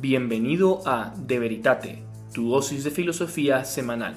Bienvenido a De Veritate, tu dosis de filosofía semanal.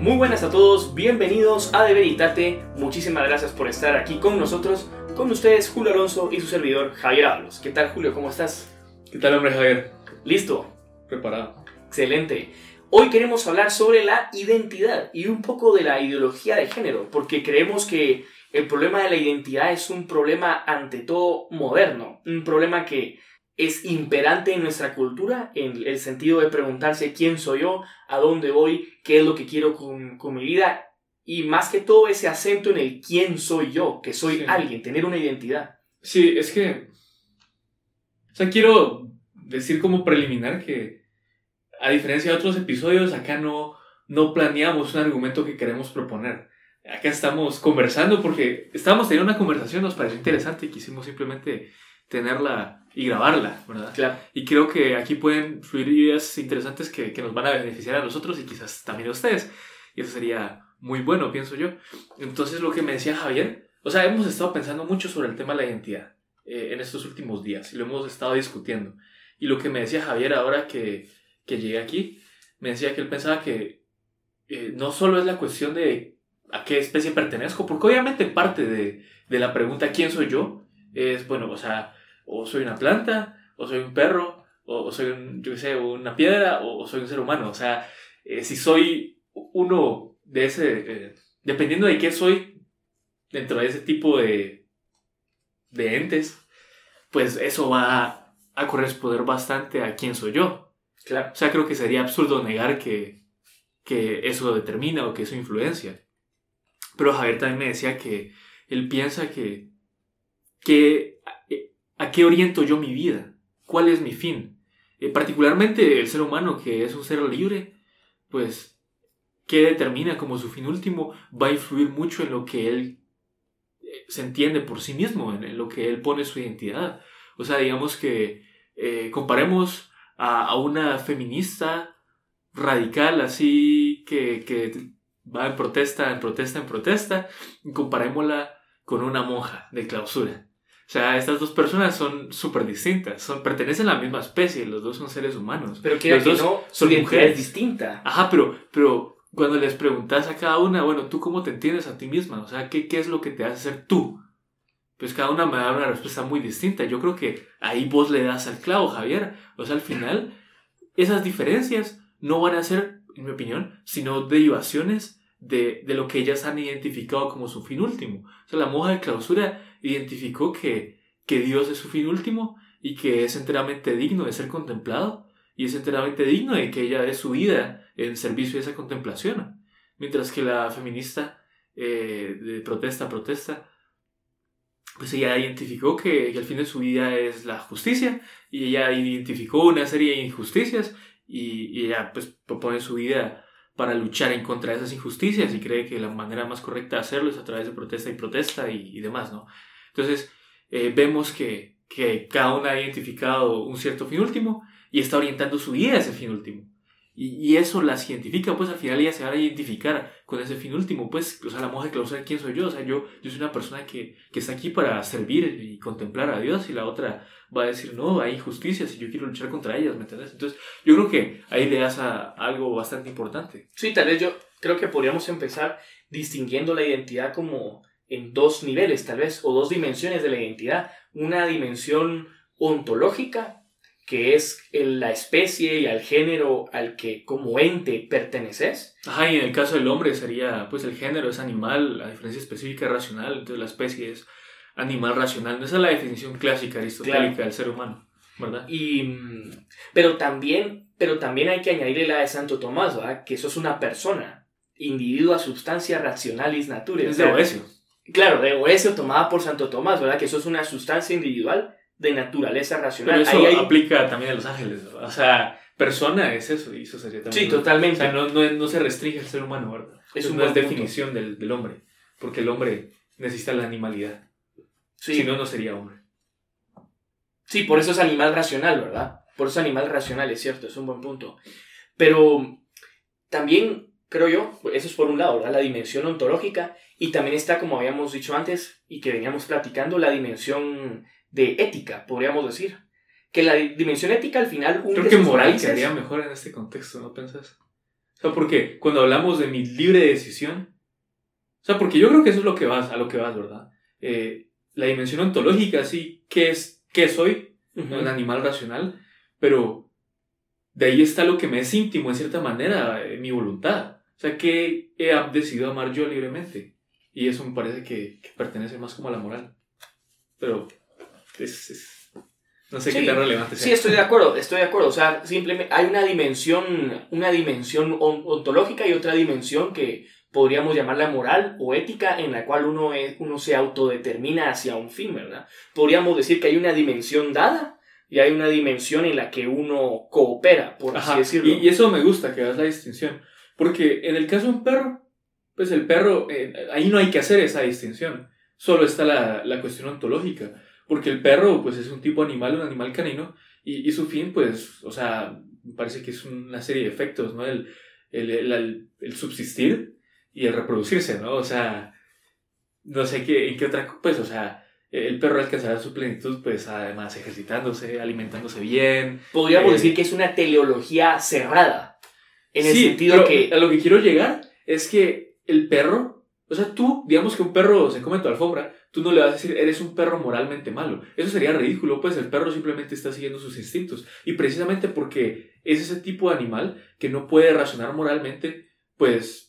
Muy buenas a todos, bienvenidos a De Veritate. Muchísimas gracias por estar aquí con nosotros. Con ustedes Julio Alonso y su servidor Javier Ábalos. ¿Qué tal Julio? ¿Cómo estás? ¿Qué tal hombre Javier? ¿Listo? Preparado. Excelente. Hoy queremos hablar sobre la identidad y un poco de la ideología de género, porque creemos que el problema de la identidad es un problema ante todo moderno, un problema que es imperante en nuestra cultura, en el sentido de preguntarse quién soy yo, a dónde voy, qué es lo que quiero con, mi vida, y más que todo ese acento en el quién soy yo, que soy alguien, tener una identidad. Sí, es que... O sea, quiero decir como preliminar que, a diferencia de otros episodios, acá no, no planeamos un argumento que queremos proponer acá estamos conversando porque estábamos teniendo una conversación, nos pareció interesante y quisimos simplemente tenerla y grabarla, ¿verdad? Claro. Y creo que aquí pueden fluir ideas interesantes que, que nos van a beneficiar a nosotros y quizás también a ustedes. Y eso sería muy bueno, pienso yo. Entonces, lo que me decía Javier, o sea, hemos estado pensando mucho sobre el tema de la identidad eh, en estos últimos días y lo hemos estado discutiendo. Y lo que me decía Javier ahora que, que llegué aquí, me decía que él pensaba que eh, no solo es la cuestión de a qué especie pertenezco, porque obviamente parte de, de, la pregunta ¿quién soy yo? es, bueno, o sea, o soy una planta, o soy un perro, o, soy, un, yo qué sé, una piedra, o, soy un ser humano. O sea, eh, si soy uno de ese, eh, dependiendo de qué soy dentro de ese tipo de, de entes, pues eso va a corresponder bastante a quién soy yo. Claro. O sea, creo que sería absurdo negar que, que eso determina o que eso influencia. Pero Javier también me decía que él piensa que, que a qué oriento yo mi vida, cuál es mi fin. Eh, particularmente el ser humano que es un ser libre, pues qué determina como su fin último va a influir mucho en lo que él eh, se entiende por sí mismo, en, lo que él pone su identidad. O sea, digamos que eh, comparemos a, a, una feminista radical así que, que va en protesta, en protesta, en protesta, y comparémosla con una monja de clausura. O sea, estas dos personas son súper distintas, son, pertenecen a la misma especie, los dos son seres humanos. Pero que, los dos no, son mujeres distintas. Ajá, pero, pero cuando les preguntas a cada una, bueno, ¿tú cómo te entiendes a ti misma? O sea, ¿qué, qué es lo que te hace ser tú? Pues cada una me da una respuesta muy distinta. Yo creo que ahí vos le das al clavo, Javier. O sea, al final, esas diferencias no van a ser, en mi opinión, sino derivaciones de, de, lo que ellas han identificado como su fin último. O sea, la monja de clausura identificó que, que Dios es su fin último y que es enteramente digno de ser contemplado y es enteramente digno de que ella dé su vida en servicio de esa contemplación. Mientras que la feminista eh, de protesta, protesta, pues ella identificó que, que, el fin de su vida es la justicia y ella identificó una serie de injusticias y, y ella pues propone su vida para luchar en contra de esas injusticias y cree que la manera más correcta de hacerlo es a través de protesta y protesta y, demás, ¿no? Entonces, eh, vemos que, que cada una ha identificado un cierto fin último y está orientando su vida a ese fin último. Y, eso las identifica, pues al final ella se va a identificar con ese fin último, pues, o sea, la monja que quién soy yo, o sea, yo, yo soy una persona que, que está aquí para servir y contemplar a Dios y la otra va a decir, no, hay injusticias y yo quiero luchar contra ellas, ¿me entiendes? Entonces, yo creo que ahí le das a algo bastante importante. Sí, tal vez yo creo que podríamos empezar distinguiendo la identidad como en dos niveles, tal vez, o dos dimensiones de la identidad. Una dimensión ontológica que es la especie y al género al que como ente perteneces. Ajá, y en el caso del hombre sería, pues el género es animal, la diferencia específica es racional, entonces la especie es animal racional. Esa es la definición clásica aristotélica del ser humano, ¿verdad? Y, pero, también, pero también hay que añadirle la de Santo Tomás, ¿verdad? Que eso es una persona, individua, sustancia racionalis naturae. Es de Oesio. Claro, de Oesio tomada por Santo Tomás, ¿verdad? Que eso es una sustancia individual de naturaleza racional. Pero eso aplica también a los ángeles, O sea, persona es eso, y eso sería también. Sí, totalmente. O sea, no, no, no, se restringe al ser humano, ¿verdad? Es una definición del, del, hombre, porque el hombre necesita la animalidad. Si no, no sería hombre. Sí, por eso es animal racional, ¿verdad? Por eso es animal racional, es cierto, es un buen punto. Pero también, creo yo, eso es por un lado, ¿verdad? La dimensión ontológica y también está, como habíamos dicho antes y que veníamos platicando, la dimensión de ética, podríamos decir. Que la dimensión ética al final... Creo que moral quedaría mejor en este contexto, ¿no pensás? O sea, porque cuando hablamos de mi libre decisión, o sea, porque yo creo que eso es lo que vas, a lo que vas, ¿verdad? Eh, la dimensión ontológica, sí, ¿qué es, qué soy? Un animal racional, pero de ahí está lo que me es íntimo, en cierta manera, eh, mi voluntad. O sea, que he decidido amar yo libremente. Y eso me parece que, pertenece más como a la moral. Pero es, no sé qué tan relevante sea. Sí, estoy de acuerdo, estoy de acuerdo. O sea, simplemente hay una dimensión, una dimensión ontológica y otra dimensión que podríamos llamarla moral o ética en la cual uno, es, uno se autodetermina hacia un fin, ¿verdad? Podríamos decir que hay una dimensión dada y hay una dimensión en la que uno coopera, por así decirlo. Y, y, eso me gusta, que hagas la distinción. Porque en el caso de un perro, pues el perro, eh, ahí no hay que hacer esa distinción. Solo está la, la, cuestión ontológica. Porque el perro, pues es un tipo animal, un animal canino, y, y su fin, pues, o sea, parece que es una serie de efectos, ¿no? El, el, el, el subsistir y el reproducirse, ¿no? O sea, no sé qué, en qué otra, pues, o sea, el perro alcanzará su plenitud, pues, además ejercitándose, alimentándose bien. Podríamos eh, decir que es una teleología cerrada. En el sentido que. A lo que quiero llegar es que el perro, o sea, tú, digamos que un perro se come tu alfombra, tú no le vas a decir, eres un perro moralmente malo. Eso sería ridículo, pues el perro simplemente está siguiendo sus instintos. Y precisamente porque es ese tipo de animal que no puede razonar moralmente, pues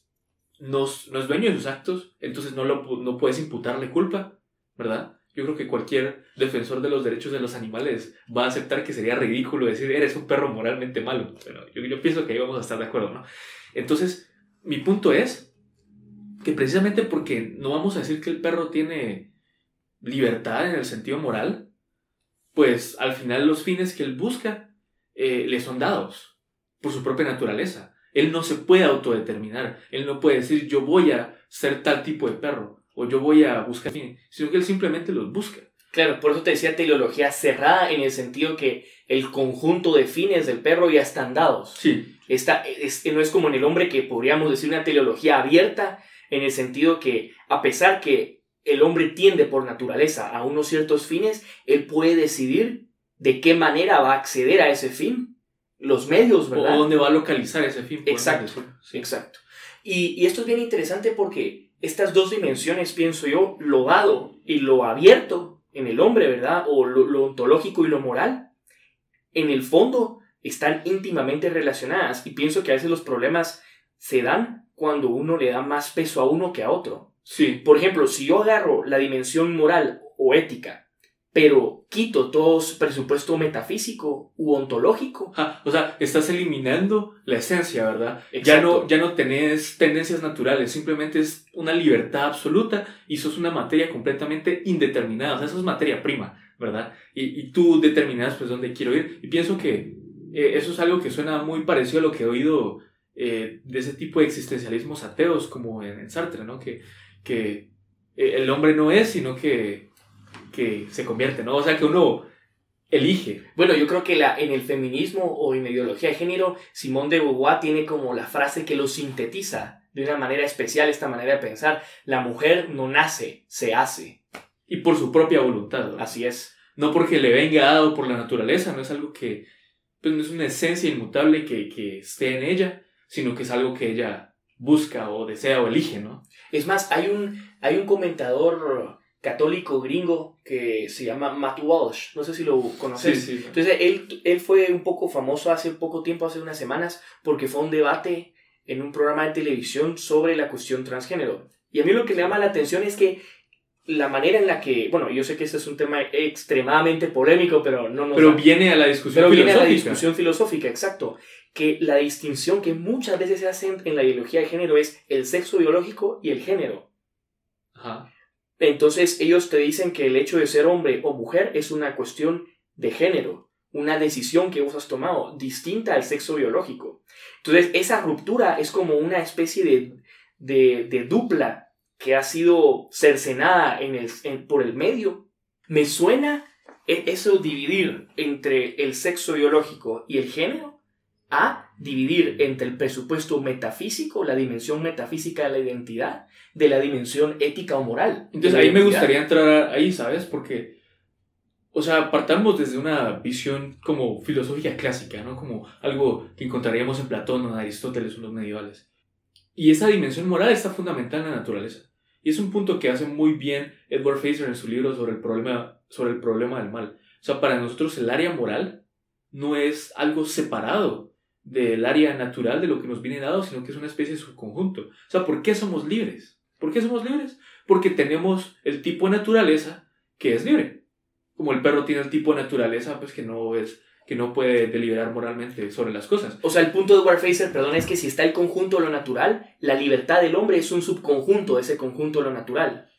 no, es dueño de sus actos, entonces no, lo, no puedes imputarle culpa, ¿verdad? Yo creo que cualquier defensor de los derechos de los animales va a aceptar que sería ridículo decir, eres un perro moralmente malo. Pero yo, yo pienso que ahí vamos a estar de acuerdo, ¿no? Entonces, mi punto es que precisamente porque no vamos a decir que el perro tiene libertad en el sentido moral, pues al final los fines que él busca eh, le son dados por su propia naturaleza. Él no se puede autodeterminar, él no puede decir yo voy a ser tal tipo de perro o yo voy a buscar sino que él simplemente los busca. Claro, por eso te decía teleología cerrada en el sentido que el conjunto de fines del perro ya están dados. Sí. Está, no es como en el hombre que podríamos decir una teleología abierta en el sentido que a pesar que el hombre tiende por naturaleza a unos ciertos fines, él puede decidir de qué manera va a acceder a ese fin, los medios, ¿verdad? O dónde va a localizar ese fin. Exacto, exacto. Y, esto es bien interesante porque estas dos dimensiones, pienso yo, lo dado y lo abierto en el hombre, ¿verdad? O lo, lo ontológico y lo moral, en el fondo están íntimamente relacionadas y pienso que a veces los problemas se dan cuando uno le da más peso a uno que a otro. Sí. Por ejemplo, si yo agarro la dimensión moral o ética, pero quito todo presupuesto metafísico u ontológico. o sea, estás eliminando la esencia, ¿verdad? Ya no, ya no tenés tendencias naturales, simplemente es una libertad absoluta y sos una materia completamente indeterminada, o sea, eso es materia prima, ¿verdad? Y, y tú determinas pues dónde quiero ir. Y pienso que eh, eso es algo que suena muy parecido a lo que he oído eh, de ese tipo de existencialismos ateos como en, Sartre, ¿no? Que, que eh, el hombre no es, sino que, que se convierte, ¿no? O sea, que uno elige. Bueno, yo creo que la, en el feminismo o en la ideología de género, Simón de Beauvoir tiene como la frase que lo sintetiza de una manera especial esta manera de pensar. La mujer no nace, se hace. Y por su propia voluntad. Así es. No porque le venga dado por la naturaleza, no es algo que, pues no es una esencia inmutable que, que esté en ella, sino que es algo que ella busca o desea o elige, ¿no? Es más, hay un, hay un comentador católico gringo que se llama Matt Walsh, no sé si lo conoces. Sí, sí. Entonces, él, él fue un poco famoso hace poco tiempo, hace unas semanas, porque fue un debate en un programa de televisión sobre la cuestión transgénero. Y a mí lo que me llama la atención es que la manera en la que, bueno, yo sé que este es un tema extremadamente polémico, pero no Pero viene a la discusión pero viene a la discusión filosófica, exacto que la distinción que muchas veces se hace en la ideología de género es el sexo biológico y el género. Entonces ellos te dicen que el hecho de ser hombre o mujer es una cuestión de género, una decisión que vos has tomado distinta al sexo biológico. Entonces esa ruptura es como una especie de, de, dupla que ha sido cercenada por el medio. Me suena e, eso dividir entre el sexo biológico y el género a dividir entre el presupuesto metafísico, la dimensión metafísica de la identidad, de la dimensión ética o moral. Entonces ahí me gustaría entrar ahí, ¿sabes? Porque, o sea, partamos desde una visión como filosófica clásica, ¿no? Como algo que encontraríamos en Platón o en Aristóteles o en los medievales. Y esa dimensión moral está fundamental en la naturaleza. Y es un punto que hace muy bien Edward Fraser en su libro sobre el problema, sobre el problema del mal. O sea, para nosotros el área moral no es algo separado del área natural de lo que nos viene dado, sino que es una especie de subconjunto. O sea, ¿por qué somos libres? ¿Por qué somos libres? Porque tenemos el tipo de naturaleza que es libre. Como el perro tiene el tipo de naturaleza, pues que no es que no puede deliberar moralmente sobre las cosas. O sea, el punto de Warfacer, perdón, es que si está el conjunto de lo natural, la libertad del hombre es un subconjunto de ese conjunto de lo natural.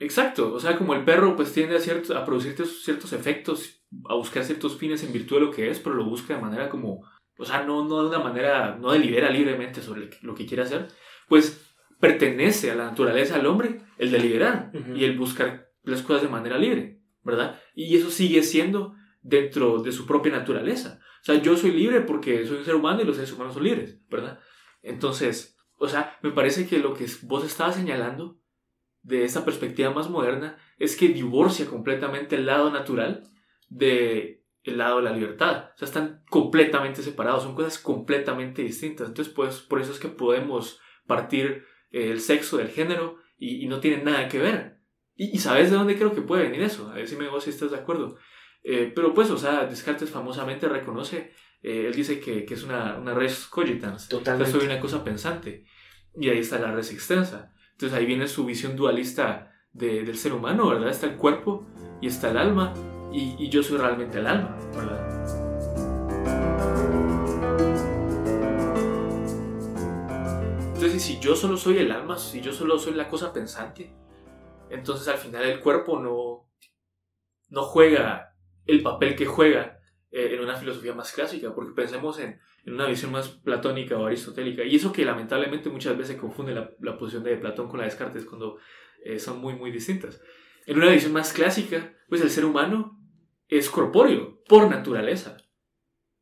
Exacto, o sea, como el perro pues tiende a, a producir ciertos efectos, a buscar ciertos fines en virtud de lo que es, pero lo busca de manera como, o sea, no, no de una manera, no delibera libremente sobre lo que quiere hacer, pues pertenece a la naturaleza del hombre el deliberar y el buscar las cosas de manera libre, ¿verdad? Y eso sigue siendo dentro de su propia naturaleza. O sea, yo soy libre porque soy un ser humano y los seres humanos son libres, ¿verdad? Entonces, o sea, me parece que lo que vos estabas señalando de esta perspectiva más moderna es que divorcia completamente el lado natural de el lado de la libertad. O sea, están completamente separados, son cosas completamente distintas. Entonces, pues, por eso es que podemos partir el sexo del género y, no tienen nada que ver. Y, ¿sabes de dónde creo que puede venir eso? A ver si me vos si estás de acuerdo. Eh, pero pues, o sea, Descartes famosamente reconoce, eh, él dice que, que, es una, una res cogitans. Totalmente. soy una cosa pensante. Y ahí está la res extensa. Entonces ahí viene su visión dualista de, del ser humano, ¿verdad? Está el cuerpo y está el alma. Y, y yo soy realmente el alma, ¿verdad? Si yo solo soy el alma, si yo solo soy la cosa pensante, entonces al final el cuerpo no, no juega el papel que juega eh, en una filosofía más clásica, porque pensemos en, en, una visión más platónica o aristotélica, y eso que lamentablemente muchas veces confunde la, la posición de Platón con la de Descartes cuando eh, son muy, muy distintas. En una visión más clásica, pues el ser humano es corpóreo, por naturaleza.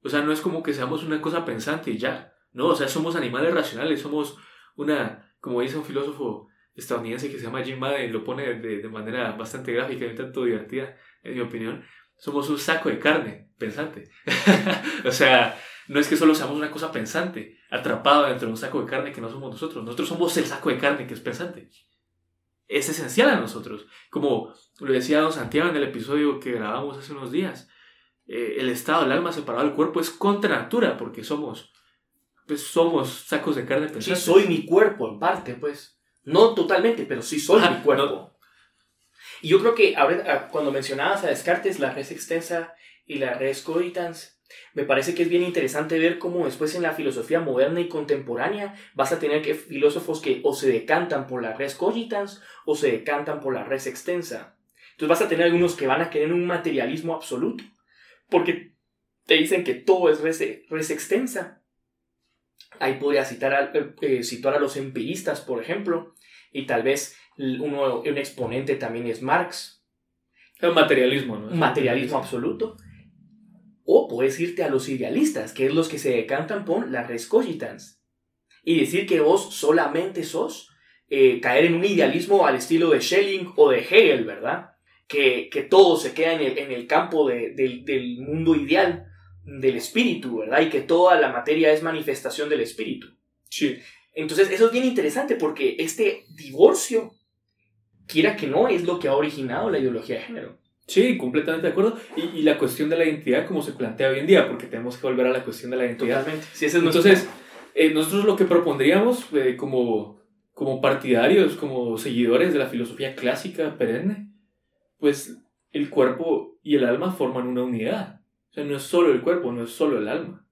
O sea, no es como que seamos una cosa pensante y ya, ¿no? O sea, somos animales racionales, somos una, como dice un filósofo estadounidense que se llama Jim Madden, lo pone de, de manera bastante gráfica y tanto divertida, en mi opinión, somos un saco de carne pensante. o sea, no es que solo seamos una cosa pensante, atrapada dentro de un saco de carne que no somos nosotros. Nosotros somos el saco de carne que es pensante. Es esencial a nosotros. Como lo decía don Santiago en el episodio que grabamos hace unos días, eh, el estado del alma separado del cuerpo es contra natura porque somos, pues somos sacos de carne. Sí, soy mi cuerpo en parte, pues. No totalmente, pero sí soy mi cuerpo. Y yo creo que ahora, cuando mencionabas a Descartes, la res extensa y la res cogitans, me parece que es bien interesante ver cómo después en la filosofía moderna y contemporánea vas a tener que filósofos que o se decantan por la res cogitans o se decantan por la res extensa. Entonces vas a tener algunos que van a querer un materialismo absoluto, porque te dicen que todo es res, res extensa. Ahí podría citar a, eh, citar a los empiristas, por ejemplo, y tal vez uno, un exponente también es Marx. El materialismo, ¿no? Materialismo absoluto. O puedes irte a los idealistas, que es los que se decantan por la res cogitans. Y decir que vos solamente sos eh, caer en un idealismo al estilo de Schelling o de Hegel, ¿verdad? Que, que todo se queda en el, en el campo del mundo ideal, del espíritu, ¿verdad? Y que toda la materia es manifestación del espíritu. Sí. Entonces, eso es bien interesante porque este divorcio quiera que no, es lo que ha originado la ideología de género. Sí, completamente de acuerdo. Y, la cuestión de la identidad como se plantea hoy en día, porque tenemos que volver a la cuestión de la identidad. Totalmente. Entonces, eh, nosotros lo que propondríamos eh, como, como partidarios, como seguidores de la filosofía clásica perenne, pues el cuerpo y el alma forman una unidad. O sea, no es solo el cuerpo, no es solo el alma.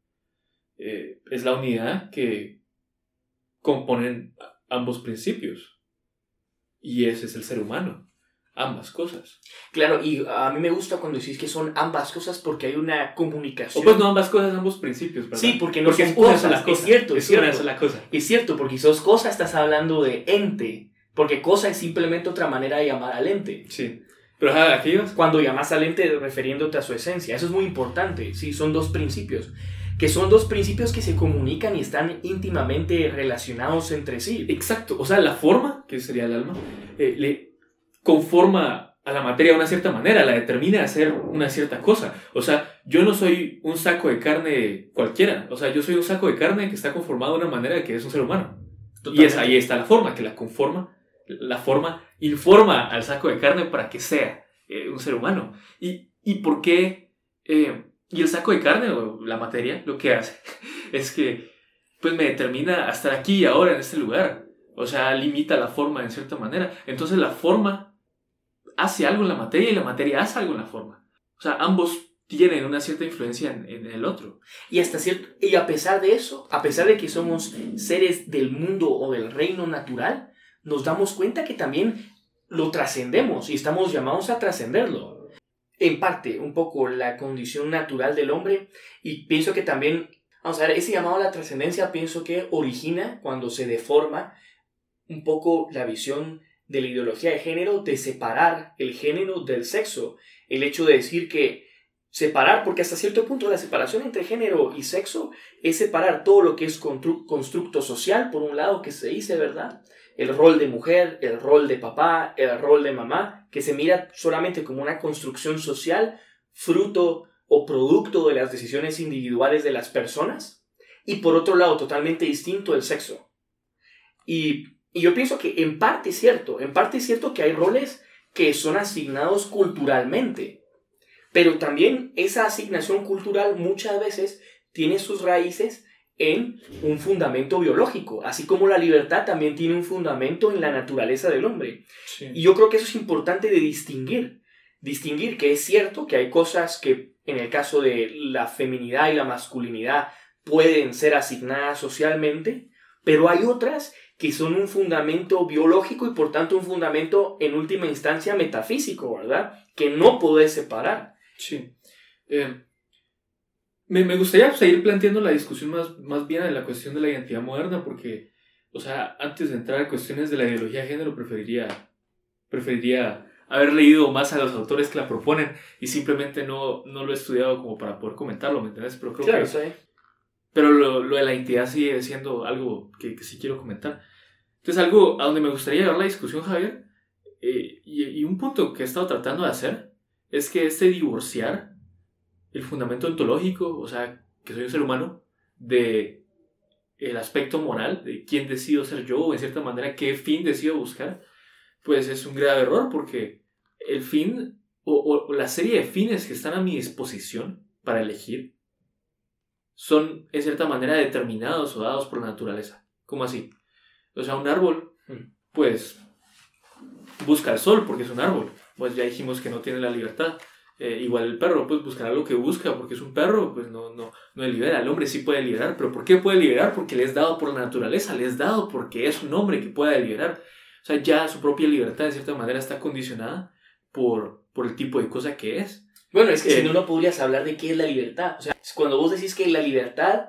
Eh, es la unidad que componen ambos principios. Y ese es el ser humano. Ambas cosas. Claro, y a mí me gusta cuando decís que son ambas cosas porque hay una comunicación. O pues no ambas cosas, ambos principios, ¿verdad? Sí, porque no son cosas. Es cierto, es, cierto. Una cosa. Es cierto, porque si sos cosa estás hablando de ente. Porque cosa es simplemente otra manera de llamar al ente. Sí. Pero Cuando llamas al ente refiriéndote a su esencia. Eso es muy importante. Sí, son dos principios que son dos principios que se comunican y están íntimamente relacionados entre sí. Exacto, o sea, la forma, que sería el alma, eh, le conforma a la materia de una cierta manera, la determina a hacer una cierta cosa. O sea, yo no soy un saco de carne cualquiera, o sea, yo soy un saco de carne que está conformado de una manera que es un ser humano. Y es, ahí está la forma, que la conforma, la forma informa al saco de carne para que sea eh, un ser humano. ¿Y, y por qué? Eh, y el saco de carne o la materia lo que hace es que pues me determina estar aquí y ahora en este lugar. O sea, limita la forma en cierta manera. Entonces la forma hace algo en la materia y la materia hace algo en la forma. O sea, ambos tienen una cierta influencia en, el otro. Y hasta cierto, y a pesar de eso, a pesar de que somos seres del mundo o del reino natural, nos damos cuenta que también lo trascendemos y estamos llamados a trascenderlo. En parte, un poco la condición natural del hombre y pienso que también, vamos a ver, ese llamado a la trascendencia pienso que origina cuando se deforma un poco la visión de la ideología de género de separar el género del sexo. El hecho de decir que separar, porque hasta cierto punto la separación entre género y sexo es separar todo lo que es constructo social, por un lado, que se dice, ¿verdad? El rol de mujer, el rol de papá, el rol de mamá, que se mira solamente como una construcción social, fruto o producto de las decisiones individuales de las personas. Y por otro lado, totalmente distinto el sexo. Y yo pienso que en parte es cierto, en parte es cierto que hay roles que son asignados culturalmente, pero también esa asignación cultural muchas veces tiene sus raíces en un fundamento biológico, así como la libertad también tiene un fundamento en la naturaleza del hombre. Y yo creo que eso es importante de distinguir, distinguir que es cierto que hay cosas que en el caso de la feminidad y la masculinidad pueden ser asignadas socialmente, pero hay otras que son un fundamento biológico y por tanto un fundamento en última instancia metafísico, ¿verdad? Que no podés separar. Sí. Eh, me, me, gustaría seguir planteando la discusión más, más bien en la cuestión de la identidad moderna, porque, o sea, antes de entrar a cuestiones de la ideología de género, preferiría, preferiría haber leído más a los autores que la proponen y simplemente no, no lo he estudiado como para poder comentarlo, ¿me entiendes? Pero creo claro, que... Sí pero lo, lo, de la identidad sigue siendo algo que, que, sí quiero comentar. Entonces, algo a donde me gustaría llevar la discusión, Javier, eh, y, y, un punto que he estado tratando de hacer, es que este divorciar el fundamento ontológico, o sea, que soy un ser humano, de el aspecto moral, de quién decido ser yo, o en cierta manera qué fin decido buscar, pues es un grave error porque el fin o, o la serie de fines que están a mi disposición para elegir son en cierta manera determinados o dados por la naturaleza. ¿Cómo así? O sea, un árbol, hmm. pues, busca el sol porque es un árbol. Pues ya dijimos que no tiene la libertad. Eh, igual el perro, pues buscará lo que busca porque es un perro, pues no, no, no libera. El hombre sí puede liberar, pero ¿por qué puede liberar? Porque le es dado por la naturaleza, le es dado porque es un hombre que puede liberar. O sea, ya su propia libertad de cierta manera está condicionada por, por el tipo de cosa que es. Bueno, es que si no, no podrías hablar de qué es la libertad. O sea, cuando vos decís que la libertad,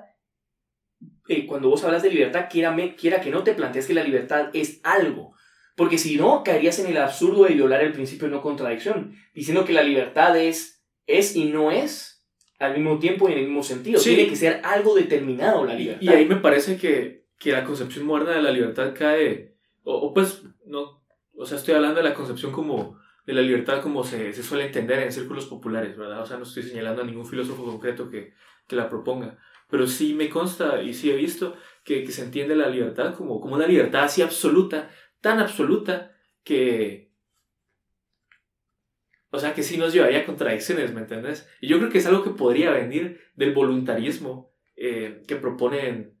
eh, cuando vos hablas de libertad, quiera, quiera que no te plantees que la libertad es algo. Porque si no, caerías en el absurdo de violar el principio de no contradicción, diciendo que la libertad es, es y no es al mismo tiempo y en el mismo sentido. Tiene que ser algo determinado la libertad. Y ahí me parece que, que la concepción moderna de la libertad cae, o, o pues, no, o sea, estoy hablando de la concepción como de la libertad como se, se, suele entender en círculos populares, ¿verdad? O sea, no estoy señalando a ningún filósofo concreto que, que la proponga, pero sí me consta y sí he visto que, que, se entiende la libertad como, como una libertad así absoluta, tan absoluta que... O sea, que sí nos llevaría a contradicciones, ¿me entiendes? Y yo creo que es algo que podría venir del voluntarismo eh, que proponen,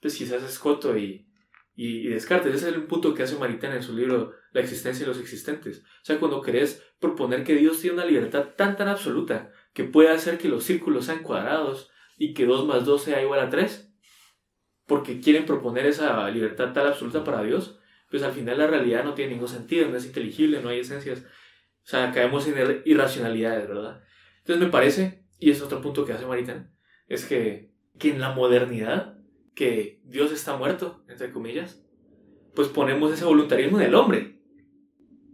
pues quizás Escoto y, y, Descartes. Ese es el punto que hace Maritain en su libro La existencia de los existentes. O sea, cuando querés proponer que Dios tiene una libertad tan tan absoluta que puede hacer que los círculos sean cuadrados y que 2 más 2 sea igual a 3, porque quieren proponer esa libertad tan absoluta para Dios, pues al final la realidad no tiene ningún sentido, no es inteligible, no hay esencias. O sea, caemos en irracionalidades, ¿verdad? Entonces me parece, y es otro punto que hace Maritain, es que, que en la modernidad que Dios está muerto, entre comillas, pues ponemos ese voluntarismo en el hombre.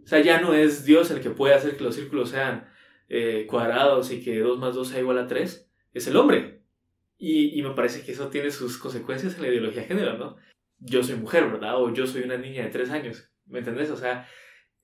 O sea, ya no es Dios el que puede hacer que los círculos sean eh, cuadrados y que 2 más 2 sea igual a 3, es el hombre. Y, y, me parece que eso tiene sus consecuencias en la ideología de género, ¿no? Yo soy mujer, ¿verdad? O yo soy una niña de 3 años, ¿me entendés? O sea,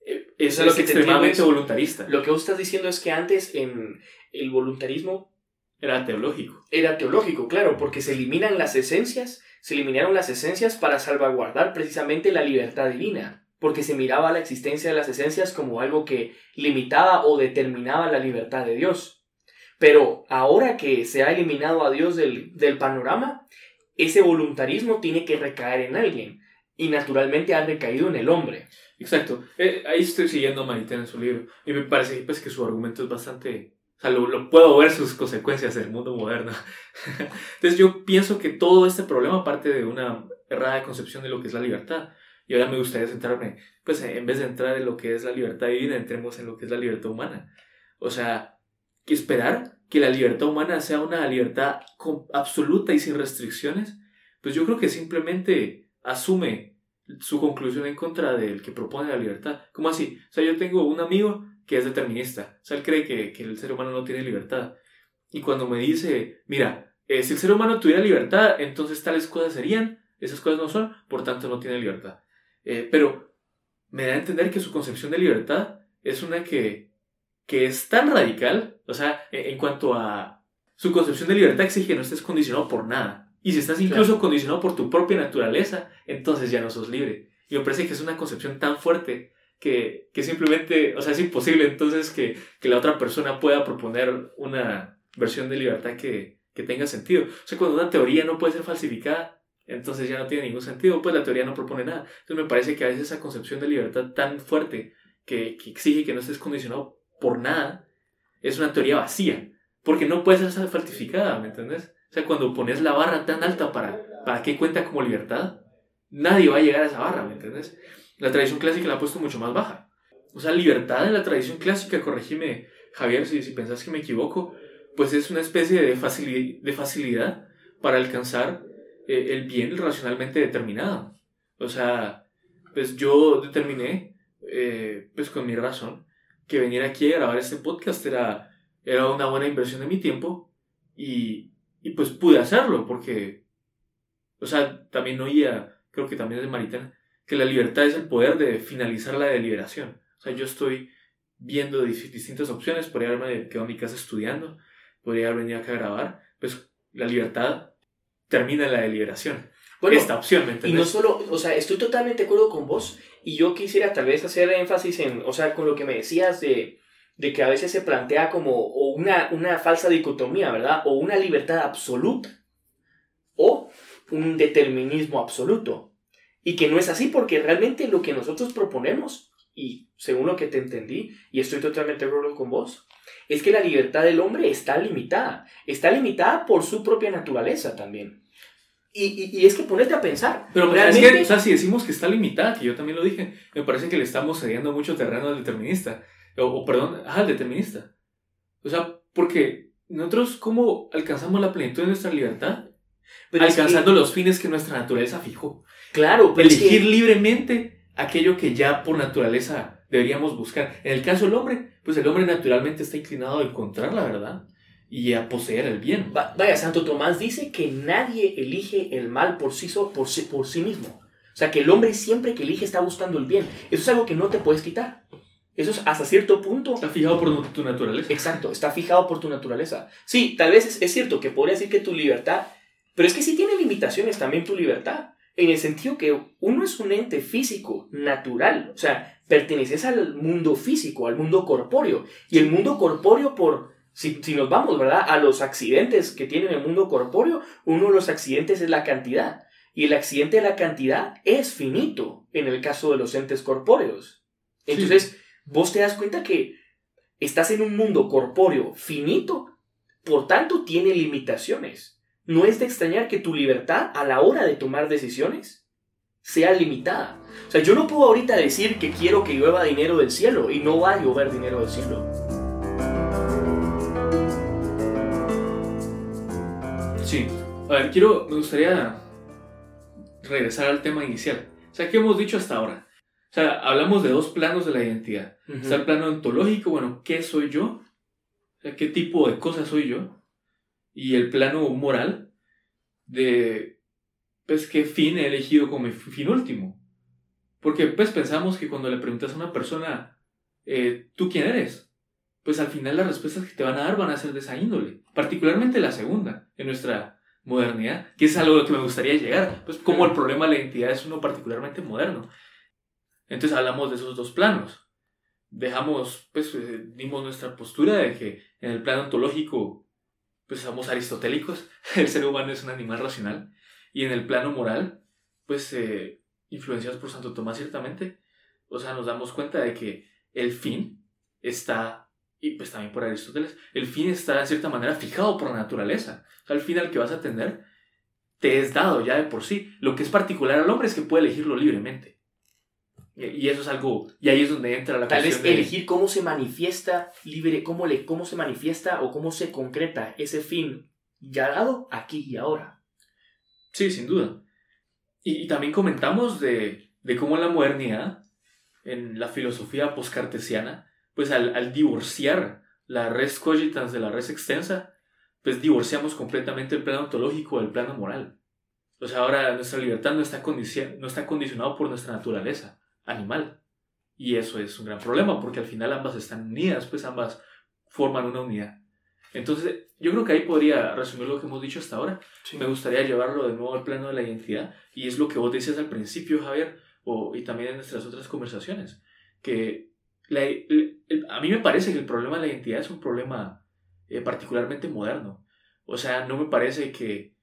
es, eso es lo que te extremadamente es- voluntarista. Lo que vos estás diciendo es que antes en el voluntarismo Era teológico. era teológico, claro, porque se eliminan las esencias, se eliminaron las esencias para salvaguardar precisamente la libertad divina, porque se miraba la existencia de las esencias como algo que limitaba o determinaba la libertad de Dios. Pero ahora que se ha eliminado a Dios del, del panorama, ese voluntarismo tiene que recaer en alguien, y naturalmente ha recaído en el hombre. Exacto. Eh, ahí estoy siguiendo a Maritain en su libro. Y me parece pues, que su argumento es bastante... O sea, lo, lo puedo ver sus consecuencias en el mundo moderno. Entonces yo pienso que todo este problema parte de una errada concepción de lo que es la libertad. Y ahora me gustaría centrarme, pues en vez de entrar en lo que es la libertad divina, entremos en lo que es la libertad humana. O sea, que esperar que la libertad humana sea una libertad absoluta y sin restricciones, pues yo creo que simplemente asume su conclusión en contra del que propone la libertad. ¿Cómo así? O sea, yo tengo un amigo que es determinista. O sea, él cree que, que el ser humano no tiene libertad. Y cuando me dice, mira, eh, si el ser humano tuviera libertad, entonces tales cosas serían, esas cosas no son, por tanto no tiene libertad. Eh, pero me da a entender que su concepción de libertad es una que, que es tan radical, o sea, en, en cuanto a su concepción de libertad exige que no estés condicionado por nada. Y si estás incluso condicionado por tu propia naturaleza, entonces ya no sos libre. Y me parece que es una concepción tan fuerte que, que simplemente, o sea, es imposible entonces que, que la otra persona pueda proponer una versión de libertad que, que tenga sentido. O sea, cuando una teoría no puede ser falsificada, entonces ya no tiene ningún sentido, pues la teoría no propone nada. Entonces me parece que a veces esa concepción de libertad tan fuerte que, que exige que no estés condicionado por nada, es una teoría vacía, porque no puede ser falsificada, ¿me entendés? O sea, cuando pones la barra tan alta para, para qué cuenta como libertad, nadie va a llegar a esa barra, ¿me entendés? La tradición clásica la ha puesto mucho más baja. O sea, libertad en la tradición clásica, corregime, Javier, si, si pensás que me equivoco, pues es una especie de facilidad para alcanzar eh, el bien racionalmente determinado. O sea, pues yo determiné, eh, pues con mi razón, que venir aquí a grabar este podcast era, era una buena inversión de mi tiempo y, y pues pude hacerlo porque, o sea, también oía, creo que también es de Maritana, que la libertad es el poder de finalizar la deliberación. O sea, yo estoy viendo dis- distintas opciones, podría haberme quedado en mi casa estudiando, podría haber venido acá a grabar, pues la libertad termina en la deliberación. Bueno, Esta opción, ¿me y no solo, o sea, estoy totalmente de acuerdo con vos y yo quisiera tal vez hacer énfasis en, o sea, con lo que me decías de, de que a veces se plantea como o una, una falsa dicotomía, ¿verdad? O una libertad absoluta o un determinismo absoluto. Y que no es así porque realmente lo que nosotros proponemos, y según lo que te entendí, y estoy totalmente de acuerdo con vos, es que la libertad del hombre está limitada. Está limitada por su propia naturaleza también. Y, y, y es que ponerte a pensar. Pero es realmente, que, o sea, si decimos que está limitada, que yo también lo dije, me parece que le estamos cediendo mucho terreno al determinista. O, o, perdón, ajá, al determinista. O sea, porque nosotros, ¿cómo alcanzamos la plenitud de nuestra libertad? pero es que- Alcanzando los fines que nuestra naturaleza fijó. claro, pero es Elegir que- libremente aquello que ya por naturaleza deberíamos buscar. En el caso del hombre, pues el hombre naturalmente está inclinado a encontrar la verdad y a poseer el bien. Va- Vaya, Santo Tomás dice que nadie elige el mal por sí, so- por, sí, por sí mismo. O sea, que el hombre siempre que elige está buscando el bien. Eso es algo que no te puedes quitar. Eso es hasta cierto punto. Está fijado por tu naturaleza. Exacto, está fijado por tu naturaleza. Sí, tal vez es, es cierto que podría decir que tu libertad, pero es que sí tiene limitaciones también tu libertad. En el sentido que uno es un ente físico, natural. O sea, perteneces al mundo físico, al mundo corpóreo. Y el mundo corpóreo, por, si, si nos vamos, ¿verdad? A los accidentes que tiene el mundo corpóreo, uno de los accidentes es la cantidad. Y el accidente de la cantidad es finito en el caso de los entes corpóreos. Entonces, vos te das cuenta que estás en un mundo corpóreo finito, por tanto tiene limitaciones. No es de extrañar que tu libertad a la hora de tomar decisiones sea limitada. O sea, yo no puedo ahorita decir que quiero que llueva dinero del cielo y no va a llover dinero del cielo. Sí. A ver, quiero, me gustaría regresar al tema inicial. O sea, ¿qué hemos dicho hasta ahora? O sea, hablamos de dos planos de la identidad. Está el plano ontológico, bueno, ¿qué soy yo? O sea, ¿qué tipo de cosa soy yo? Y el plano moral de, pues, ¿qué fin he elegido como mi fin último? Porque pues pensamos que cuando le preguntas a una persona, eh, ¿tú quién eres? Pues al final las respuestas que te van a dar van a ser de esa índole. Particularmente la segunda, en nuestra modernidad, que es algo a lo que me gustaría llegar. Pues como el problema de la identidad es uno particularmente moderno. Entonces hablamos de esos dos planos. Dejamos, pues, eh, dimos nuestra postura de que en el plano ontológico, pues somos aristotélicos, el ser humano es un animal racional, y en el plano moral, pues, eh, influenciados por Santo Tomás ciertamente, o sea, nos damos cuenta de que el fin está, y pues también por Aristóteles, el fin está de cierta manera fijado por la naturaleza. O sea, el fin al que vas a atender te es dado ya de por sí. Lo que es particular al hombre es que puede elegirlo libremente. Y eso es algo, y ahí es donde entra la Tal vez elegir cómo se manifiesta libre, cómo, le, cómo se manifiesta o cómo se concreta ese fin ya dado aquí y ahora. Sí, sin duda. Y, también comentamos de, de, cómo la modernidad, en la filosofía postcartesiana, pues al, al divorciar la res cogitans de la res extensa, pues divorciamos completamente el plano ontológico del plano moral. O sea, ahora nuestra libertad no está, no está condicionado por nuestra naturaleza animal. Y eso es un gran problema porque al final ambas están unidas, pues ambas forman una unidad. Entonces, yo creo que ahí podría resumir lo que hemos dicho hasta ahora. Me gustaría llevarlo de nuevo al plano de la identidad y es lo que vos decías al principio, Javier, o, y también en nuestras otras conversaciones, que a mí me parece que el problema de la identidad es un problema eh, particularmente moderno. O sea, no me parece que,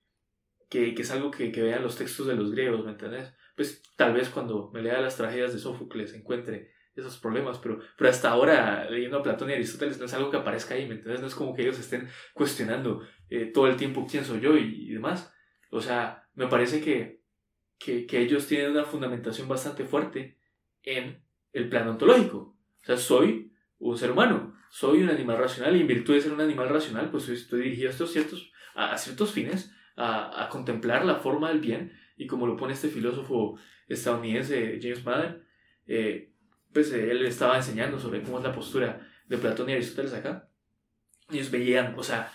que, que es algo que, que, vean los textos de los griegos, ¿me entiendes? pues tal vez cuando me lea las tragedias de Sófocles encuentre esos problemas, pero, pero hasta ahora leyendo a Platón y Aristóteles no es algo que aparezca ahí, ¿me entiendes? No es como que ellos estén cuestionando eh, todo el tiempo quién soy yo y, demás. O sea, me parece que, que, que, ellos tienen una fundamentación bastante fuerte en el plano ontológico. O sea, soy un ser humano, soy un animal racional y en virtud de ser un animal racional, pues estoy dirigido a, ciertos, a, ciertos fines, a, a contemplar la forma del bien y como lo pone este filósofo estadounidense James Madden, eh, pues él estaba enseñando sobre cómo es la postura de Platón y Aristóteles acá. Ellos veían, o sea,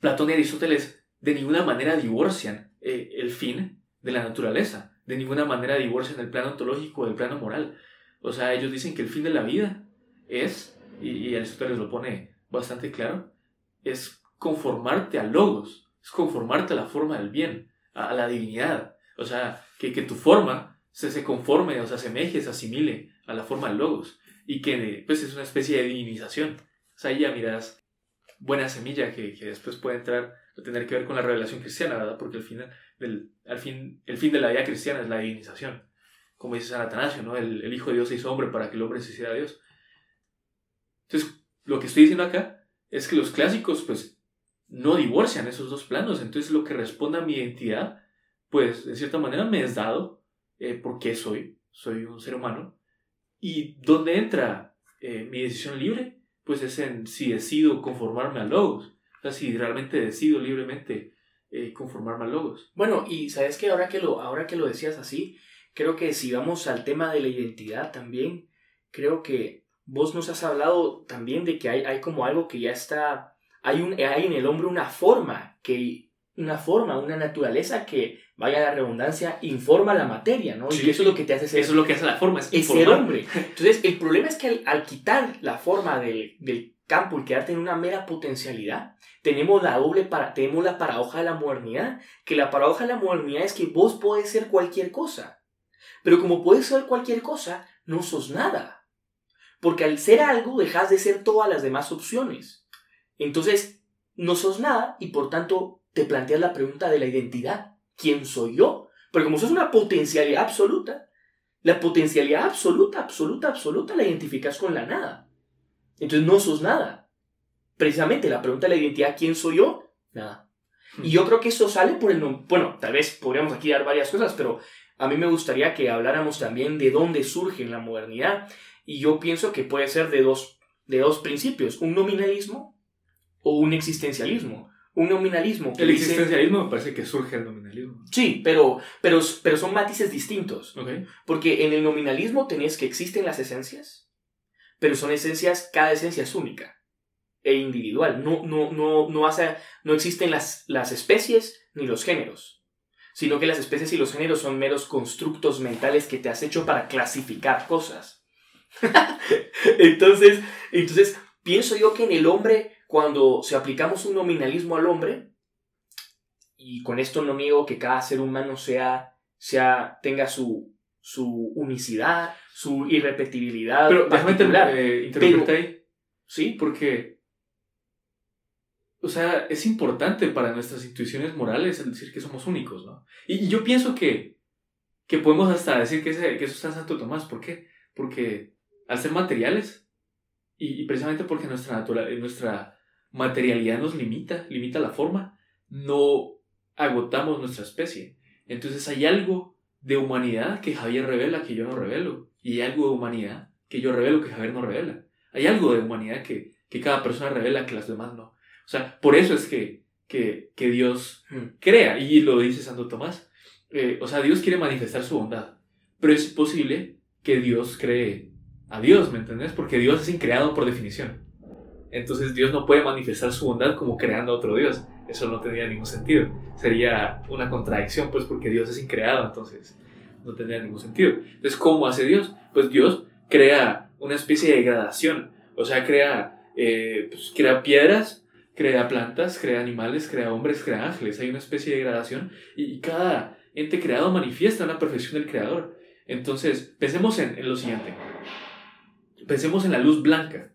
Platón y Aristóteles de ninguna manera divorcian eh, el fin de la naturaleza, de ninguna manera divorcian el plano ontológico del plano moral. O sea, ellos dicen que el fin de la vida es, y, y Aristóteles lo pone bastante claro, es conformarte a logos, es conformarte a la forma del bien a la divinidad. O sea, que, que tu forma se, se conforme, o se asemeje, se asimile a la forma del logos. Y que pues es una especie de divinización. O sea, ahí ya miras buena semilla que, que después puede entrar a tener que ver con la revelación cristiana, ¿verdad? Porque al final, al fin, el fin de la vida cristiana es la divinización. Como dice San Atanasio, ¿no? El, el Hijo de Dios se hizo hombre para que el hombre se hiciera Dios. Entonces, lo que estoy diciendo acá es que los clásicos, pues, no divorcian esos dos planos. Entonces lo que responde a mi identidad, pues de cierta manera me es dado eh, porque soy, soy un ser humano. ¿Y dónde entra eh, mi decisión libre? Pues es en si decido conformarme a logos. O sea, si realmente decido libremente eh, conformarme a logos. Bueno, y sabes que ahora que lo, ahora que lo decías así, creo que si vamos al tema de la identidad también, creo que vos nos has hablado también de que hay, hay como algo que ya está hay, un, hay en el hombre una forma, que, una forma, una naturaleza que, vaya a la redundancia, informa la materia, ¿no? y eso es lo que te hace ser... Eso es lo que hace la forma, es, ser hombre. Entonces, el problema es que al, quitar la forma del, del campo y quedarte en una mera potencialidad, tenemos la doble para, tenemos la paradoja de la modernidad, que la paradoja de la modernidad es que vos podés ser cualquier cosa, pero como puedes ser cualquier cosa, no sos nada. Porque al ser algo dejas de ser todas las demás opciones. Entonces, no sos nada y por tanto te planteas la pregunta de la identidad. ¿Quién soy yo? Porque como sos una potencialidad absoluta, la potencialidad absoluta, absoluta, absoluta la identificas con la nada. Entonces no sos nada. Precisamente la pregunta de la identidad, ¿quién soy yo? Nada. Y yo creo que eso sale por el nombre. Bueno, tal vez podríamos aquí dar varias cosas, pero a mí me gustaría que habláramos también de dónde surge la modernidad. Y yo pienso que puede ser de dos, de dos principios. Un nominalismo o un existencialismo. Un nominalismo. el existencialismo me parece que surge el nominalismo. Sí, pero, pero, pero son matices distintos. Porque en el nominalismo tenías que existen las esencias, pero son esencias, cada esencia es única e individual. No, no, no, no, hace, no existen las, las especies ni los géneros. Sino que las especies y los géneros son meros constructos mentales que te has hecho para clasificar cosas. entonces, entonces, pienso yo que en el hombre, cuando se aplicamos un nominalismo al hombre, y con esto no niego que cada ser humano sea, sea tenga su, su unicidad, su irrepetibilidad. Pero déjame eh, interpretar ahí. Sí. Porque o sea, es importante para nuestras intuiciones morales el decir que somos únicos, ¿no? Y, yo pienso que, que podemos hasta decir que, eso está en Santo Tomás. ¿Por qué? Porque al ser materiales, y, precisamente porque nuestra, nuestra materialidad nos limita, limita la forma, no agotamos nuestra especie. Entonces hay algo de humanidad que Javier revela que yo no revelo. Y hay algo de humanidad que yo revelo que Javier no revela. Hay algo de humanidad que, que cada persona revela que las demás no. O sea, por eso es que, que, que Dios mm. crea, y lo dice Santo Tomás. Eh, o sea, Dios quiere manifestar su bondad, pero es posible que Dios cree a Dios, ¿me entendés? Porque Dios es increado por definición. Entonces Dios no puede manifestar su bondad como creando a otro Dios. Eso no tendría ningún sentido. Sería una contradicción, pues porque Dios es increado, entonces no tendría ningún sentido. Entonces, ¿cómo hace Dios? Pues Dios crea una especie de gradación. O sea, crea, eh, pues, crea piedras crea plantas, crea animales, crea hombres, crea ángeles. Hay una especie de gradación y, cada ente creado manifiesta la perfección del creador. Entonces, pensemos en, lo siguiente. Pensemos en la luz blanca.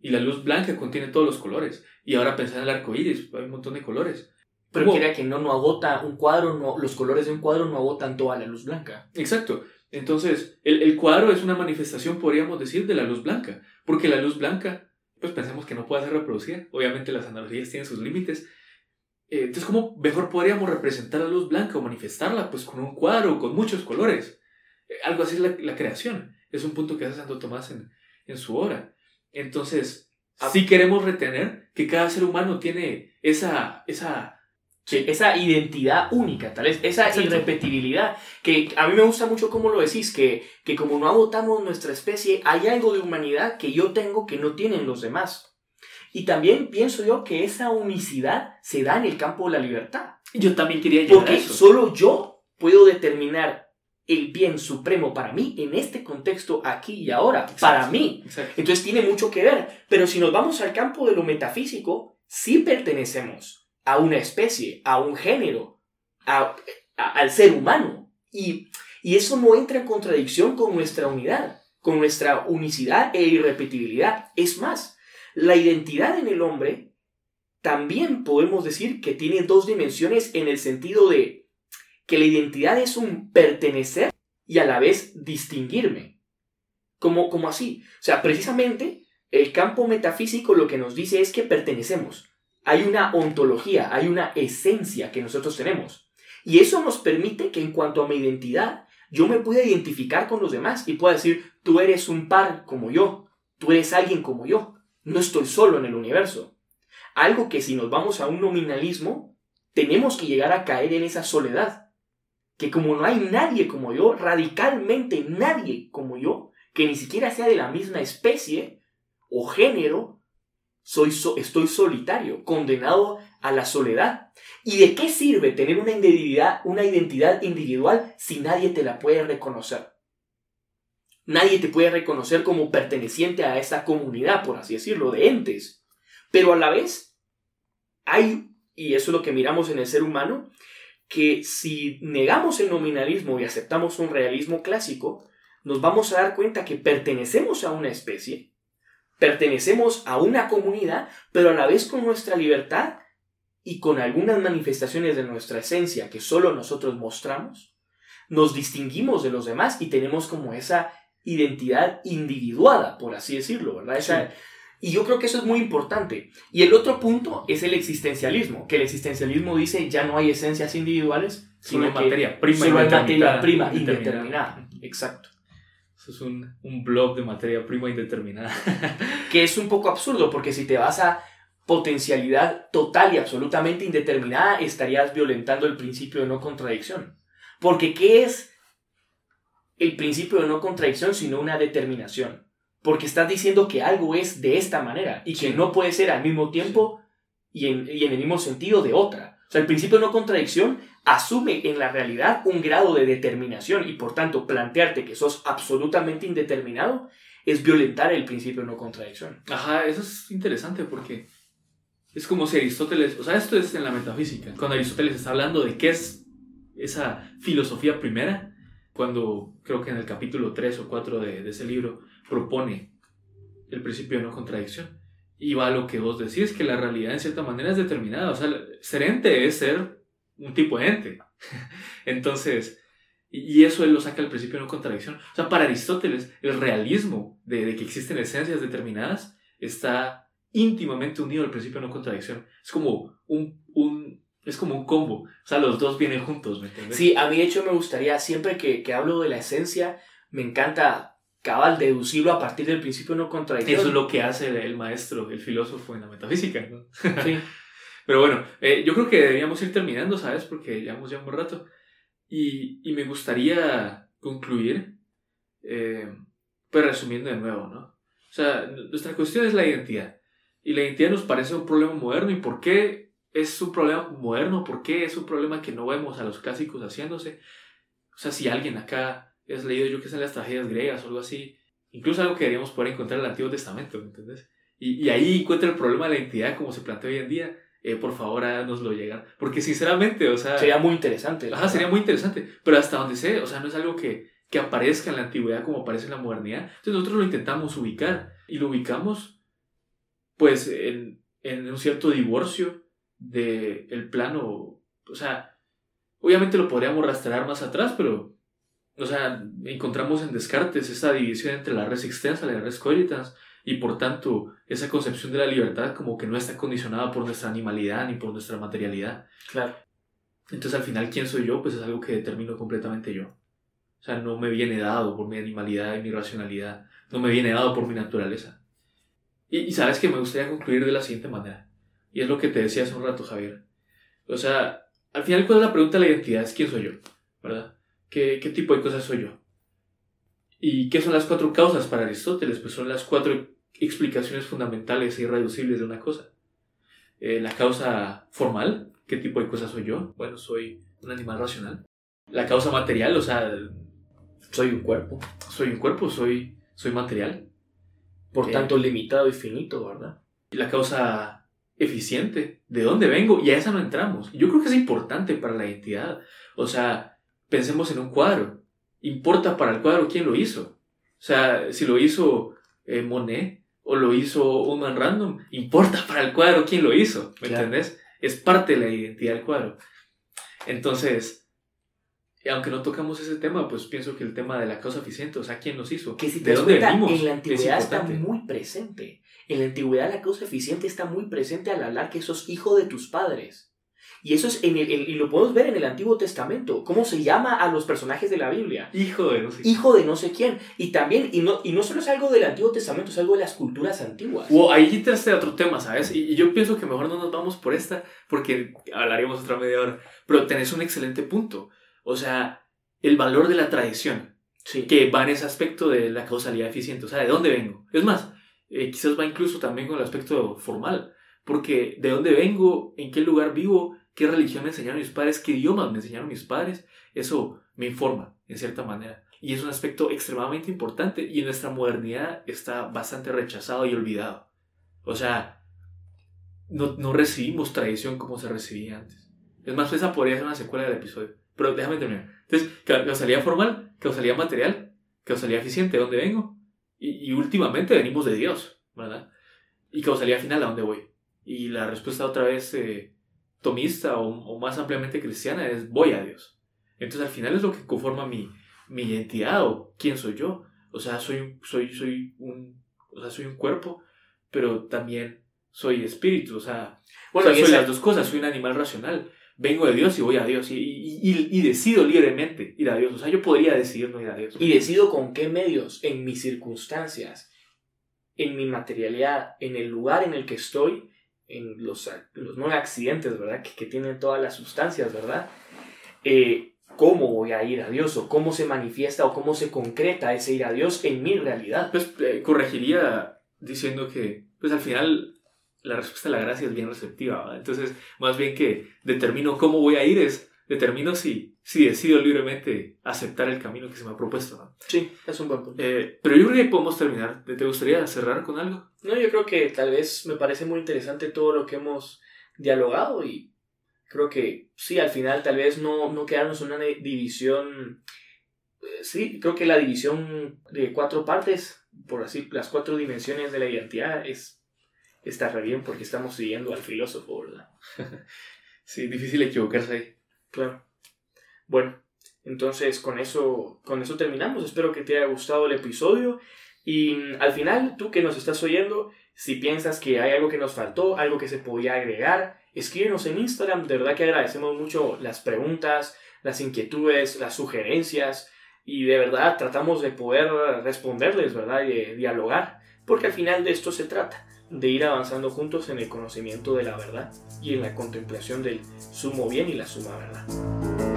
Y la luz blanca contiene todos los colores. Y ahora pensar en el arco iris, hay un montón de colores. Pero quiera que no, no agota un cuadro, no, los colores de un cuadro no agotan toda la luz blanca. Exacto. Entonces, el, el cuadro es una manifestación, podríamos decir, de la luz blanca. Porque la luz blanca pues pensemos que no puede ser reproducida. Obviamente las analogías tienen sus límites. Eh, entonces, ¿cómo mejor podríamos representar la luz blanca o manifestarla? Pues con un cuadro, con muchos colores. Eh, algo así es la, creación. Es un punto que hace Santo Tomás en, en su obra. Entonces, si queremos retener que cada ser humano tiene esa, esa esa identidad única, tal vez, esa irrepetibilidad, que a mí me gusta mucho cómo lo decís, que, que como no agotamos nuestra especie, hay algo de humanidad que yo tengo que no tienen los demás. Y también pienso yo que esa unicidad se da en el campo de la libertad. Yo también quería llegar Porque solo yo puedo determinar el bien supremo para mí en este contexto aquí y ahora, para mí. Entonces tiene mucho que ver. Pero si nos vamos al campo de lo metafísico, sí pertenecemos a una especie, a un género, al ser humano. Y, y eso no entra en contradicción con nuestra unidad, con nuestra unicidad e irrepetibilidad. Es más, la identidad en el hombre también podemos decir que tiene dos dimensiones en el sentido de que la identidad es un pertenecer y a la vez distinguirme. Como, como así. O sea, precisamente el campo metafísico lo que nos dice es que pertenecemos hay una ontología, hay una esencia que nosotros tenemos. Y eso nos permite que en cuanto a mi identidad, yo me pueda identificar con los demás y pueda decir, tú eres un par como yo, tú eres alguien como yo, no estoy solo en el universo. Algo que si nos vamos a un nominalismo, tenemos que llegar a caer en esa soledad. Que como no hay nadie como yo, radicalmente nadie como yo, que ni siquiera sea de la misma especie o género, soy estoy solitario, condenado a la soledad. ¿Y de qué sirve tener una identidad, una identidad individual si nadie te la puede reconocer? Nadie te puede reconocer como perteneciente a esta comunidad, por así decirlo, de entes. Pero a la vez, hay, y eso es lo que miramos en el ser humano, que si negamos el nominalismo y aceptamos un realismo clásico, nos vamos a dar cuenta que pertenecemos a una especie, pertenecemos a una comunidad, pero a la vez con nuestra libertad y con algunas manifestaciones de nuestra esencia que solo nosotros mostramos, nos distinguimos de los demás y tenemos como esa identidad individuada, por así decirlo, ¿verdad? Y yo creo que eso es muy importante. Y el otro punto es el existencialismo, que el existencialismo dice ya no hay esencias individuales, sino materia prima, solo hay materia prima indeterminada. Exacto es un, un blog de materia prima indeterminada. que es un poco absurdo, porque si te vas a potencialidad total y absolutamente indeterminada, estarías violentando el principio de no contradicción. Porque ¿qué es el principio de no contradicción sino una determinación? Porque estás diciendo que algo es de esta manera y que no puede ser al mismo tiempo y en, y en el mismo sentido de otra. O sea, el principio de no contradicción asume en la realidad un grado de determinación y por tanto plantearte que sos absolutamente indeterminado es violentar el principio de no contradicción. Ajá, eso es interesante porque es como si Aristóteles, o sea, esto es en la metafísica, cuando Aristóteles está hablando de qué es esa filosofía primera, cuando creo que en el capítulo 3 o 4 de, ese libro propone el principio de no contradicción. Y va a lo que vos decís, que la realidad en cierta manera es determinada. O sea, ser ente es ser un tipo de ente. Entonces, y eso él lo saca al principio de no contradicción. O sea, para Aristóteles, el realismo de, de, que existen esencias determinadas está íntimamente unido al principio de no contradicción. Es como un, un, es como un combo. O sea, los dos vienen juntos, ¿me entiendes? Sí, a mí de hecho me gustaría, siempre que, que hablo de la esencia, me encanta cabal deducirlo a partir del principio no contradicción. Eso es lo que hace el maestro, el filósofo en la metafísica, ¿no? Sí. Pero bueno, eh, yo creo que deberíamos ir terminando, ¿sabes? Porque llevamos ya un rato. Y, y me gustaría concluir, eh, pues resumiendo de nuevo, ¿no? O sea, nuestra cuestión es la identidad. Y la identidad nos parece un problema moderno. ¿Y por qué es un problema moderno? ¿Por qué es un problema que no vemos a los clásicos haciéndose? O sea, si alguien acá has leído yo que son las tragedias griegas o algo así, incluso algo que deberíamos poder encontrar en el Antiguo Testamento, ¿me entiendes? Y, y, ahí encuentra el problema de la identidad como se plantea hoy en día. Eh, por favor, háganoslo llegar. Porque sinceramente, o sea... Sería muy interesante. Ajá, sería muy interesante. Pero hasta donde sé, o sea, no es algo que, que aparezca en la antigüedad como aparece en la modernidad. Entonces nosotros lo intentamos ubicar. Y lo ubicamos, pues, en, en un cierto divorcio del el plano... O sea, obviamente lo podríamos rastrear más atrás, pero o sea, encontramos en Descartes esa división entre la res extensa y la res coelitans, y por tanto esa concepción de la libertad como que no está condicionada por nuestra animalidad ni por nuestra materialidad. Claro. Entonces al final, ¿quién soy yo? Pues es algo que determino completamente yo. O sea, no me viene dado por mi animalidad y mi racionalidad, no me viene dado por mi naturaleza. Y, y sabes que me gustaría concluir de la siguiente manera, y es lo que te decía hace un rato, Javier. O sea, al final, ¿cuál es la pregunta de la identidad? Es quién soy yo, ¿verdad? ¿Qué, ¿Qué tipo de cosas soy yo? ¿Y qué son las cuatro causas para Aristóteles? Pues son las cuatro explicaciones fundamentales e irreducibles de una cosa. Eh, la causa formal, ¿qué tipo de cosas soy yo? Bueno, soy un animal racional. La causa material, o sea, soy un cuerpo. Soy un cuerpo, soy, soy material. Por eh, tanto, limitado y finito, ¿verdad? La causa eficiente, ¿de dónde vengo? Y a esa no entramos. Yo creo que es importante para la identidad. O sea, Pensemos en un cuadro. ¿Importa para el cuadro quién lo hizo? O sea, si lo hizo eh, Monet o lo hizo un man random, importa para el cuadro quién lo hizo, ¿me entendés? Es parte de la identidad del cuadro. Entonces, aunque no tocamos ese tema, pues pienso que el tema de la causa eficiente, o sea, quién los hizo, que si te de dónde venimos, en la antigüedad está muy presente. En la antigüedad la causa eficiente está muy presente al hablar que sos hijo de tus padres. Y eso es en el, y lo podemos ver en el Antiguo Testamento. ¿Cómo se llama a los personajes de la Biblia? Hijo de no sé quién. Hijo de no sé quién. Y también, y no, y no solo es algo del Antiguo Testamento, es algo de las culturas antiguas. Wow, ahí entraste a otro tema, ¿sabes? Y, y, yo pienso que mejor no nos vamos por esta, porque hablaríamos otra media hora. Pero tenés un excelente punto. O sea, el valor de la tradición. Sí. Que va en ese aspecto de la causalidad eficiente. O sea, ¿de dónde vengo? Es más, eh, quizás va incluso también con el aspecto formal. Porque de dónde vengo, en qué lugar vivo, qué religión me enseñaron mis padres, qué idiomas me enseñaron mis padres, eso me informa, en cierta manera. Y es un aspecto extremadamente importante y en nuestra modernidad está bastante rechazado y olvidado. O sea, no, no recibimos tradición como se recibía antes. Es más, esa podría ser una secuela del episodio. Pero déjame terminar. Entonces, causalidad formal, causalidad material, causalidad eficiente, ¿de dónde vengo? Y, y últimamente venimos de Dios, ¿verdad? Y causalidad final, ¿a dónde voy? Y la respuesta otra vez... Eh, tomista o, más ampliamente cristiana es voy a Dios. Entonces al final es lo que conforma mi, mi identidad o quién soy yo. O sea, soy, soy, soy, un, o sea, soy un cuerpo, pero también soy espíritu. O sea, bueno, soy las dos cosas. Soy un animal racional. Vengo de Dios y voy a Dios. Y, y, y, decido libremente ir a Dios. O sea, yo podría decidir no ir a Dios. Y decido con qué medios, en mis circunstancias, en mi materialidad, en el lugar en el que estoy, en los, los nueve accidentes, ¿verdad? Que, que, tienen todas las sustancias, ¿verdad? Eh, ¿Cómo voy a ir a Dios? ¿O cómo se manifiesta o cómo se concreta ese ir a Dios en mi realidad? Pues eh, corregiría diciendo que, pues al final, la respuesta a la gracia es bien receptiva. Entonces, más bien que determino cómo voy a ir es, determino si, si decido libremente aceptar el camino que se me ha propuesto. ¿no? Sí, es un buen punto. Eh, pero yo creo que podemos terminar. ¿Te gustaría cerrar con algo? No, yo creo que tal vez me parece muy interesante todo lo que hemos dialogado y creo que sí, al final tal vez no, no quedarnos en una división. Eh, sí, creo que la división de cuatro partes, por así, las cuatro dimensiones de la identidad es está re bien porque estamos siguiendo al filósofo, ¿verdad? sí, difícil equivocarse ahí. Claro. Bueno, entonces con eso, con eso terminamos. Espero que te haya gustado el episodio. Y al final, tú que nos estás oyendo, si piensas que hay algo que nos faltó, algo que se podía agregar, escríbenos en Instagram. De verdad que agradecemos mucho las preguntas, las inquietudes, las sugerencias. Y de verdad tratamos de poder responderles, ¿verdad? Y dialogar. Porque al final de esto se trata de ir avanzando juntos en el conocimiento de la verdad y en la contemplación del sumo bien y la suma verdad.